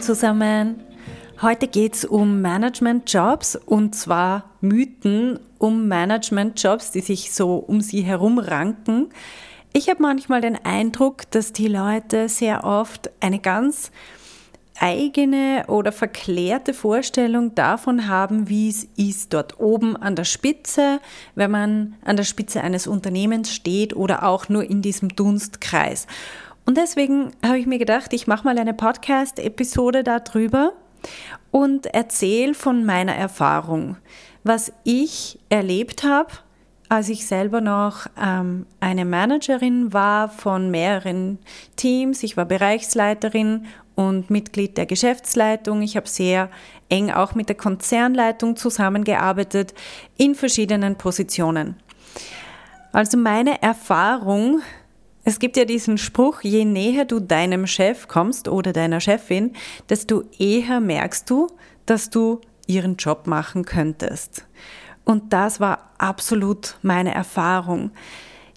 Zusammen. Heute geht es um Management-Jobs und zwar Mythen um Management-Jobs, die sich so um sie herum ranken. Ich habe manchmal den Eindruck, dass die Leute sehr oft eine ganz eigene oder verklärte Vorstellung davon haben, wie es ist dort oben an der Spitze, wenn man an der Spitze eines Unternehmens steht oder auch nur in diesem Dunstkreis. Und deswegen habe ich mir gedacht, ich mache mal eine Podcast-Episode darüber und erzähle von meiner Erfahrung, was ich erlebt habe, als ich selber noch ähm, eine Managerin war von mehreren Teams. Ich war Bereichsleiterin und Mitglied der Geschäftsleitung. Ich habe sehr eng auch mit der Konzernleitung zusammengearbeitet in verschiedenen Positionen. Also meine Erfahrung es gibt ja diesen Spruch, je näher du deinem Chef kommst oder deiner Chefin, desto eher merkst du, dass du ihren Job machen könntest. Und das war absolut meine Erfahrung.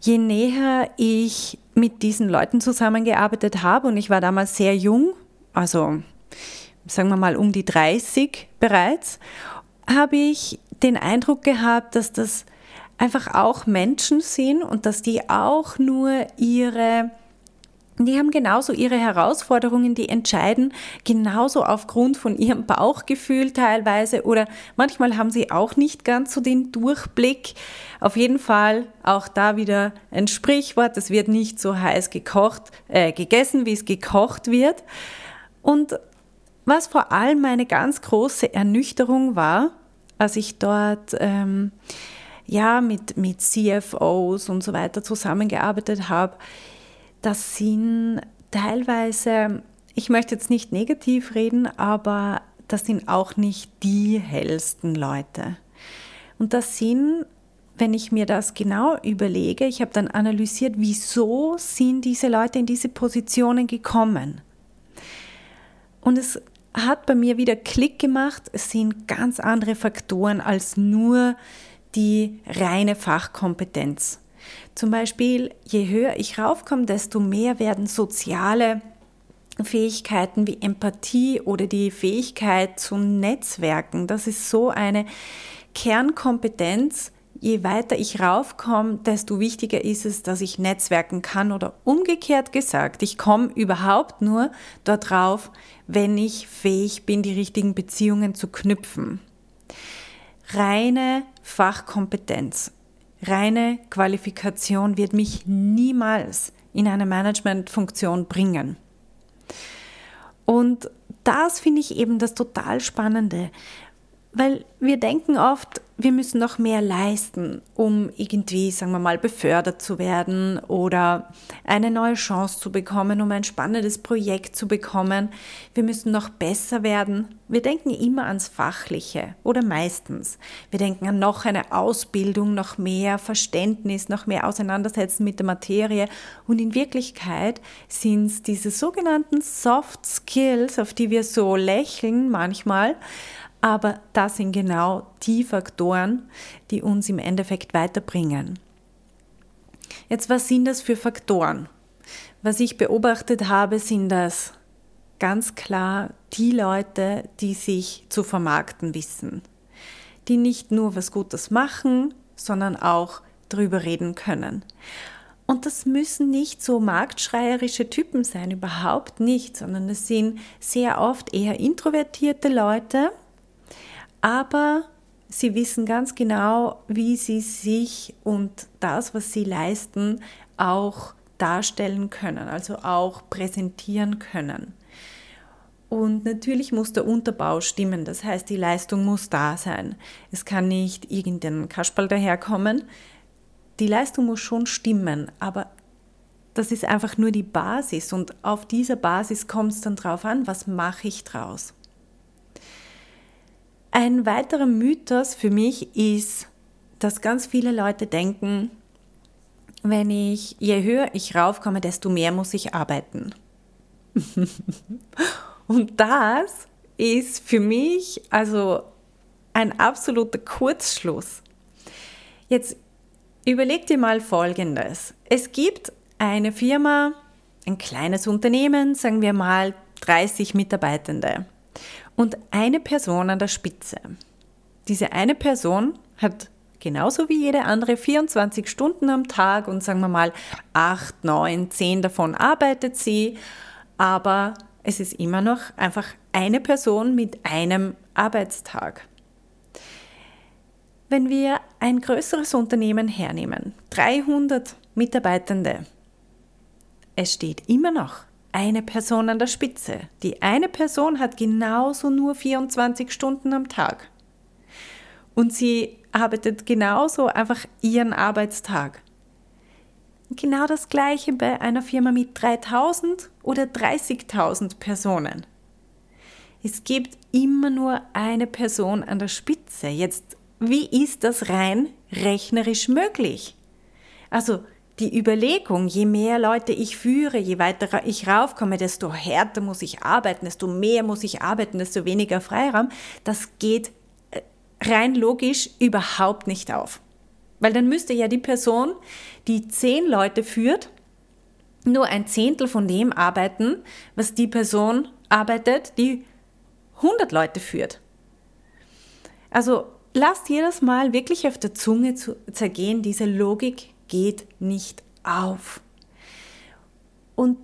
Je näher ich mit diesen Leuten zusammengearbeitet habe, und ich war damals sehr jung, also sagen wir mal um die 30 bereits, habe ich den Eindruck gehabt, dass das einfach auch Menschen sind und dass die auch nur ihre die haben genauso ihre Herausforderungen, die entscheiden genauso aufgrund von ihrem Bauchgefühl teilweise oder manchmal haben sie auch nicht ganz so den Durchblick. Auf jeden Fall auch da wieder ein Sprichwort, es wird nicht so heiß gekocht, äh, gegessen, wie es gekocht wird. Und was vor allem meine ganz große Ernüchterung war, als ich dort ähm, ja, mit, mit CFOs und so weiter zusammengearbeitet habe, das sind teilweise, ich möchte jetzt nicht negativ reden, aber das sind auch nicht die hellsten Leute. Und das sind, wenn ich mir das genau überlege, ich habe dann analysiert, wieso sind diese Leute in diese Positionen gekommen. Und es hat bei mir wieder Klick gemacht, es sind ganz andere Faktoren als nur die reine Fachkompetenz. Zum Beispiel, je höher ich raufkomme, desto mehr werden soziale Fähigkeiten wie Empathie oder die Fähigkeit zu Netzwerken. Das ist so eine Kernkompetenz. Je weiter ich raufkomme, desto wichtiger ist es, dass ich netzwerken kann oder umgekehrt gesagt, ich komme überhaupt nur dort rauf, wenn ich fähig bin, die richtigen Beziehungen zu knüpfen. Reine Fachkompetenz, reine Qualifikation wird mich niemals in eine Managementfunktion bringen. Und das finde ich eben das total Spannende, weil wir denken oft, wir müssen noch mehr leisten, um irgendwie, sagen wir mal, befördert zu werden oder eine neue Chance zu bekommen, um ein spannendes Projekt zu bekommen. Wir müssen noch besser werden. Wir denken immer ans Fachliche oder meistens. Wir denken an noch eine Ausbildung, noch mehr Verständnis, noch mehr Auseinandersetzen mit der Materie. Und in Wirklichkeit sind es diese sogenannten Soft Skills, auf die wir so lächeln manchmal, aber das sind genau die Faktoren, die uns im Endeffekt weiterbringen. Jetzt, was sind das für Faktoren? Was ich beobachtet habe, sind das ganz klar die Leute, die sich zu vermarkten wissen, die nicht nur was Gutes machen, sondern auch drüber reden können. Und das müssen nicht so marktschreierische Typen sein, überhaupt nicht, sondern es sind sehr oft eher introvertierte Leute, aber sie wissen ganz genau, wie sie sich und das, was sie leisten, auch darstellen können, also auch präsentieren können. Und natürlich muss der Unterbau stimmen, das heißt, die Leistung muss da sein. Es kann nicht irgendein Kasperl daherkommen. Die Leistung muss schon stimmen, aber das ist einfach nur die Basis und auf dieser Basis kommt es dann drauf an, was mache ich draus. Ein weiterer Mythos für mich ist, dass ganz viele Leute denken, wenn ich, je höher ich raufkomme, desto mehr muss ich arbeiten. und das ist für mich also ein absoluter Kurzschluss. Jetzt überleg dir mal Folgendes. Es gibt eine Firma, ein kleines Unternehmen, sagen wir mal 30 Mitarbeitende und eine Person an der Spitze. Diese eine Person hat genauso wie jede andere 24 Stunden am Tag und sagen wir mal 8, 9, 10 davon arbeitet sie, aber es ist immer noch einfach eine Person mit einem Arbeitstag. Wenn wir ein größeres Unternehmen hernehmen, 300 Mitarbeitende, es steht immer noch eine Person an der Spitze. Die eine Person hat genauso nur 24 Stunden am Tag. Und sie arbeitet genauso einfach ihren Arbeitstag. Genau das gleiche bei einer Firma mit 3000 oder 30.000 Personen. Es gibt immer nur eine Person an der Spitze. Jetzt, wie ist das rein rechnerisch möglich? Also die Überlegung, je mehr Leute ich führe, je weiter ich raufkomme, desto härter muss ich arbeiten, desto mehr muss ich arbeiten, desto weniger Freiraum, das geht äh, rein logisch überhaupt nicht auf. Weil dann müsste ja die Person, die zehn Leute führt, nur ein Zehntel von dem arbeiten, was die Person arbeitet, die 100 Leute führt. Also lasst jedes Mal wirklich auf der Zunge zu zergehen, diese Logik geht nicht auf. Und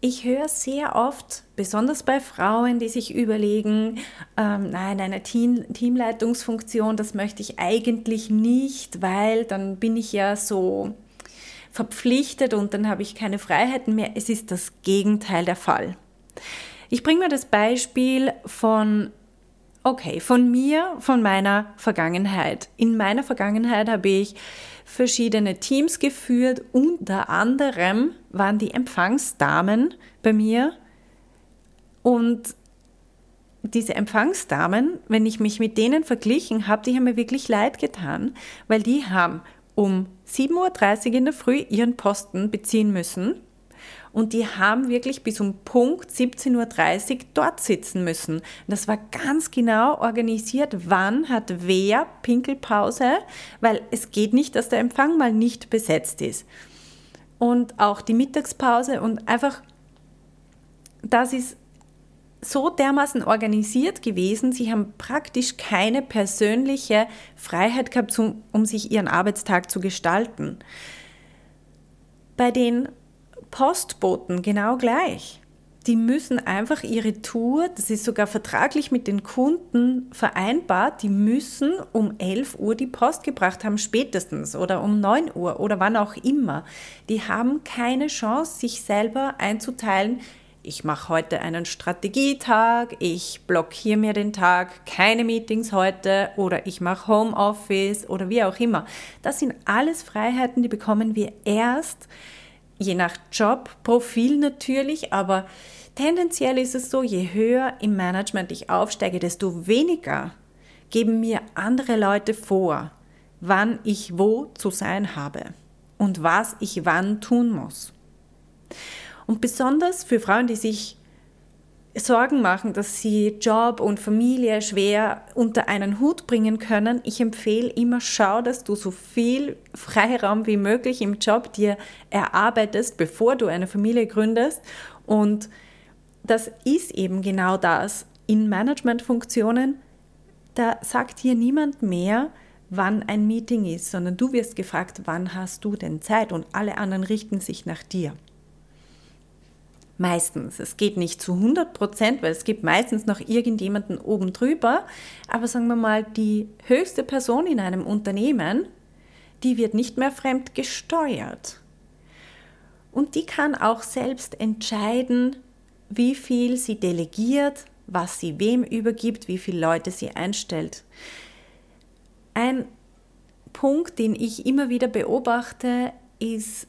ich höre sehr oft, besonders bei Frauen, die sich überlegen, ähm, nein, eine Team Teamleitungsfunktion, das möchte ich eigentlich nicht, weil dann bin ich ja so verpflichtet und dann habe ich keine Freiheiten mehr. Es ist das Gegenteil der Fall. Ich bringe mir das Beispiel von, okay, von mir, von meiner Vergangenheit. In meiner Vergangenheit habe ich verschiedene Teams geführt. Unter anderem waren die Empfangsdamen bei mir. Und diese Empfangsdamen, wenn ich mich mit denen verglichen habe, die haben mir wirklich leid getan, weil die haben um 7.30 Uhr in der Früh ihren Posten beziehen müssen und die haben wirklich bis um Punkt 17.30 Uhr dort sitzen müssen. Das war ganz genau organisiert, wann hat wer Pinkelpause, weil es geht nicht, dass der Empfang mal nicht besetzt ist. Und auch die Mittagspause und einfach, das ist so dermaßen organisiert gewesen, sie haben praktisch keine persönliche Freiheit gehabt, um sich ihren Arbeitstag zu gestalten. Bei den Postboten genau gleich. Die müssen einfach ihre Tour, das ist sogar vertraglich mit den Kunden vereinbart, die müssen um 11 Uhr die Post gebracht haben, spätestens oder um 9 Uhr oder wann auch immer. Die haben keine Chance, sich selber einzuteilen, ich mache heute einen Strategietag, ich blockiere mir den Tag, keine Meetings heute oder ich mache Homeoffice oder wie auch immer. Das sind alles Freiheiten, die bekommen wir erst, je nach Job, Profil natürlich, aber tendenziell ist es so, je höher im Management ich aufsteige, desto weniger geben mir andere Leute vor, wann ich wo zu sein habe und was ich wann tun muss. Und besonders für Frauen, die sich Sorgen machen, dass sie Job und Familie schwer unter einen Hut bringen können. Ich empfehle immer, schau, dass du so viel Freiraum wie möglich im Job dir erarbeitest, bevor du eine Familie gründest. Und das ist eben genau das. In Managementfunktionen, da sagt dir niemand mehr, wann ein Meeting ist, sondern du wirst gefragt, wann hast du denn Zeit und alle anderen richten sich nach dir. Meistens. Es geht nicht zu 100 Prozent, weil es gibt meistens noch irgendjemanden oben drüber. Aber sagen wir mal, die höchste Person in einem Unternehmen, die wird nicht mehr fremd gesteuert. Und die kann auch selbst entscheiden, wie viel sie delegiert, was sie wem übergibt, wie viele Leute sie einstellt. Ein Punkt, den ich immer wieder beobachte, ist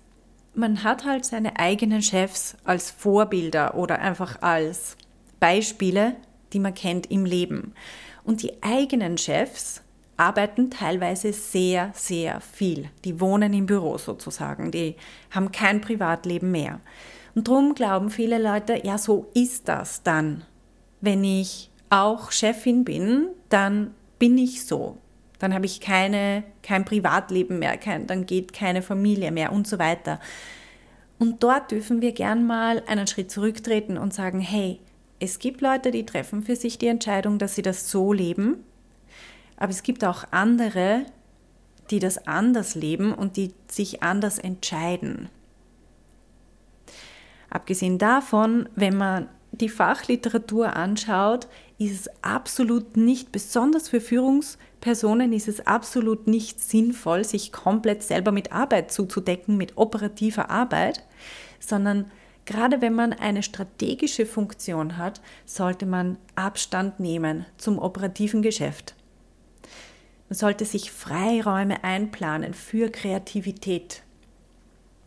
man hat halt seine eigenen Chefs als Vorbilder oder einfach als Beispiele, die man kennt im Leben. Und die eigenen Chefs arbeiten teilweise sehr, sehr viel. Die wohnen im Büro sozusagen, die haben kein Privatleben mehr. Und darum glauben viele Leute, ja, so ist das dann. Wenn ich auch Chefin bin, dann bin ich so. Dann habe ich keine, kein Privatleben mehr, kein, dann geht keine Familie mehr und so weiter. Und dort dürfen wir gern mal einen Schritt zurücktreten und sagen, hey, es gibt Leute, die treffen für sich die Entscheidung, dass sie das so leben, aber es gibt auch andere, die das anders leben und die sich anders entscheiden. Abgesehen davon, wenn man die Fachliteratur anschaut, ist es absolut nicht, besonders für Führungspersonen, ist es absolut nicht sinnvoll, sich komplett selber mit Arbeit zuzudecken, mit operativer Arbeit, sondern Gerade wenn man eine strategische Funktion hat, sollte man Abstand nehmen zum operativen Geschäft. Man sollte sich Freiräume einplanen für Kreativität.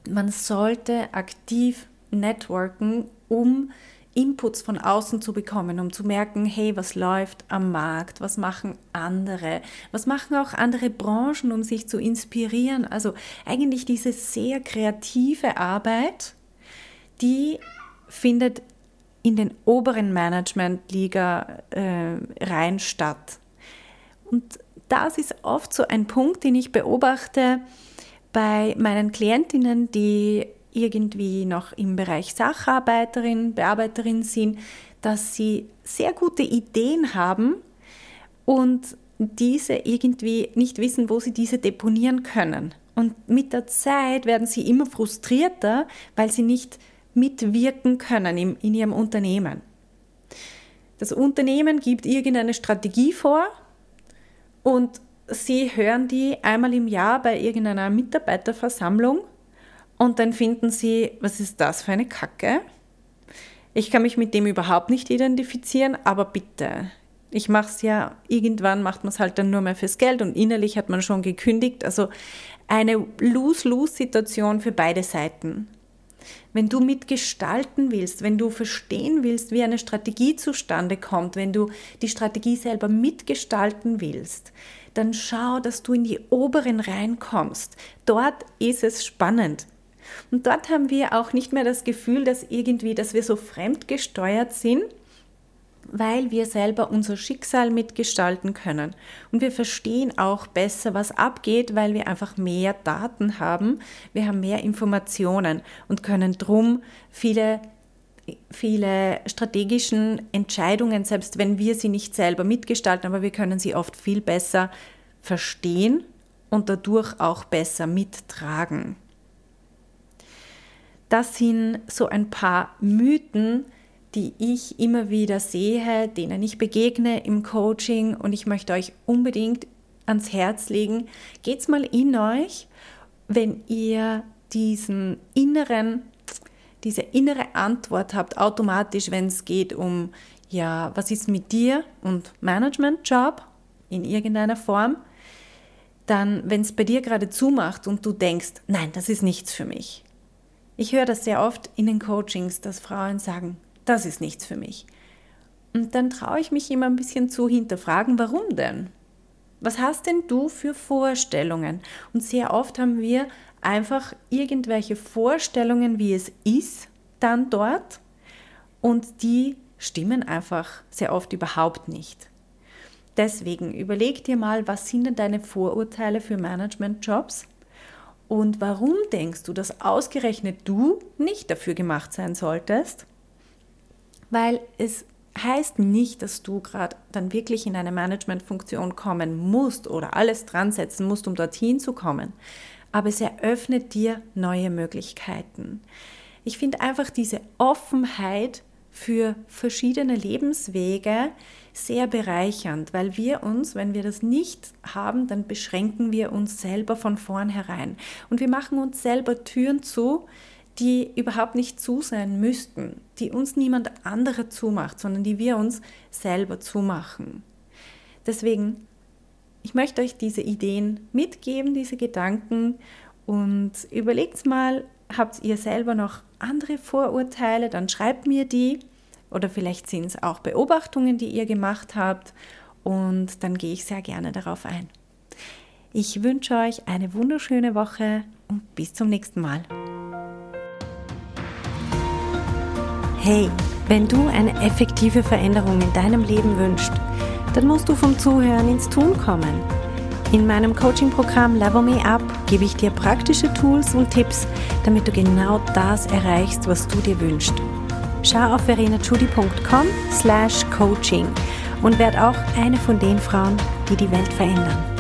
Man sollte aktiv networken, um Inputs von außen zu bekommen, um zu merken, hey, was läuft am Markt, was machen andere, was machen auch andere Branchen, um sich zu inspirieren. Also eigentlich diese sehr kreative Arbeit, die findet in den oberen Management-Liga äh, statt. Und das ist oft so ein Punkt, den ich beobachte bei meinen Klientinnen, die irgendwie noch im Bereich Sacharbeiterin, Bearbeiterin sind, dass sie sehr gute Ideen haben und diese irgendwie nicht wissen, wo sie diese deponieren können. Und mit der Zeit werden sie immer frustrierter, weil sie nicht mitwirken können in, in ihrem Unternehmen. Das Unternehmen gibt irgendeine Strategie vor und Sie hören die einmal im Jahr bei irgendeiner Mitarbeiterversammlung und dann finden Sie, was ist das für eine Kacke? Ich kann mich mit dem überhaupt nicht identifizieren, aber bitte. Ich mache es ja, irgendwann macht man es halt dann nur mehr fürs Geld und innerlich hat man schon gekündigt. Also eine Lose-Lose-Situation für beide Seiten. Wenn du mitgestalten willst, wenn du verstehen willst, wie eine Strategie zustande kommt, wenn du die Strategie selber mitgestalten willst, dann schau, dass du in die oberen reinkommst. Dort ist es spannend. Und dort haben wir auch nicht mehr das Gefühl, dass irgendwie, dass wir so fremdgesteuert sind, weil wir selber unser Schicksal mitgestalten können. Und wir verstehen auch besser, was abgeht, weil wir einfach mehr Daten haben, wir haben mehr Informationen und können drum viele viele strategischen Entscheidungen, selbst wenn wir sie nicht selber mitgestalten, aber wir können sie oft viel besser verstehen und dadurch auch besser mittragen. Das sind so ein paar Mythen, die ich immer wieder sehe, denen ich begegne im Coaching und ich möchte euch unbedingt ans Herz legen, geht's mal in euch, wenn ihr diesen inneren, diese innere Antwort habt, automatisch, wenn es geht um, ja, was ist mit dir und Managementjob in irgendeiner Form, dann, wenn es bei dir gerade zumacht und du denkst, nein, das ist nichts für mich. Ich höre das sehr oft in den Coachings, dass Frauen sagen, das ist nichts für mich. Und dann traue ich mich immer ein bisschen zu hinterfragen, warum denn? Was hast denn du für Vorstellungen? Und sehr oft haben wir einfach irgendwelche Vorstellungen, wie es ist, dann dort. Und die stimmen einfach sehr oft überhaupt nicht. Deswegen überleg dir mal, was sind denn deine Vorurteile für Managementjobs? Und warum denkst du, dass ausgerechnet du nicht dafür gemacht sein solltest? weil es heißt nicht, dass du gerade dann wirklich in eine Managementfunktion kommen musst oder alles dran setzen musst, um dorthin zu kommen. Aber es eröffnet dir neue Möglichkeiten. Ich finde einfach diese Offenheit für verschiedene Lebenswege sehr bereichernd, weil wir uns, wenn wir das nicht haben, dann beschränken wir uns selber von vornherein und wir machen uns selber Türen zu, die überhaupt nicht zu sein müssten, die uns niemand anderer zumacht, sondern die wir uns selber zumachen. Deswegen, ich möchte euch diese Ideen mitgeben, diese Gedanken und überlegt mal, habt ihr selber noch andere Vorurteile, dann schreibt mir die. Oder vielleicht sind es auch Beobachtungen, die ihr gemacht habt. Und dann gehe ich sehr gerne darauf ein. Ich wünsche euch eine wunderschöne Woche und bis zum nächsten Mal. Hey, wenn du eine effektive Veränderung in deinem Leben wünschst, dann musst du vom Zuhören ins Tun kommen. In meinem Coaching-Programm Level Me Up gebe ich dir praktische Tools und Tipps, damit du genau das erreichst, was du dir wünschst. Schau auf verenachudi.com slash coaching und werd auch eine von den Frauen, die die Welt verändern.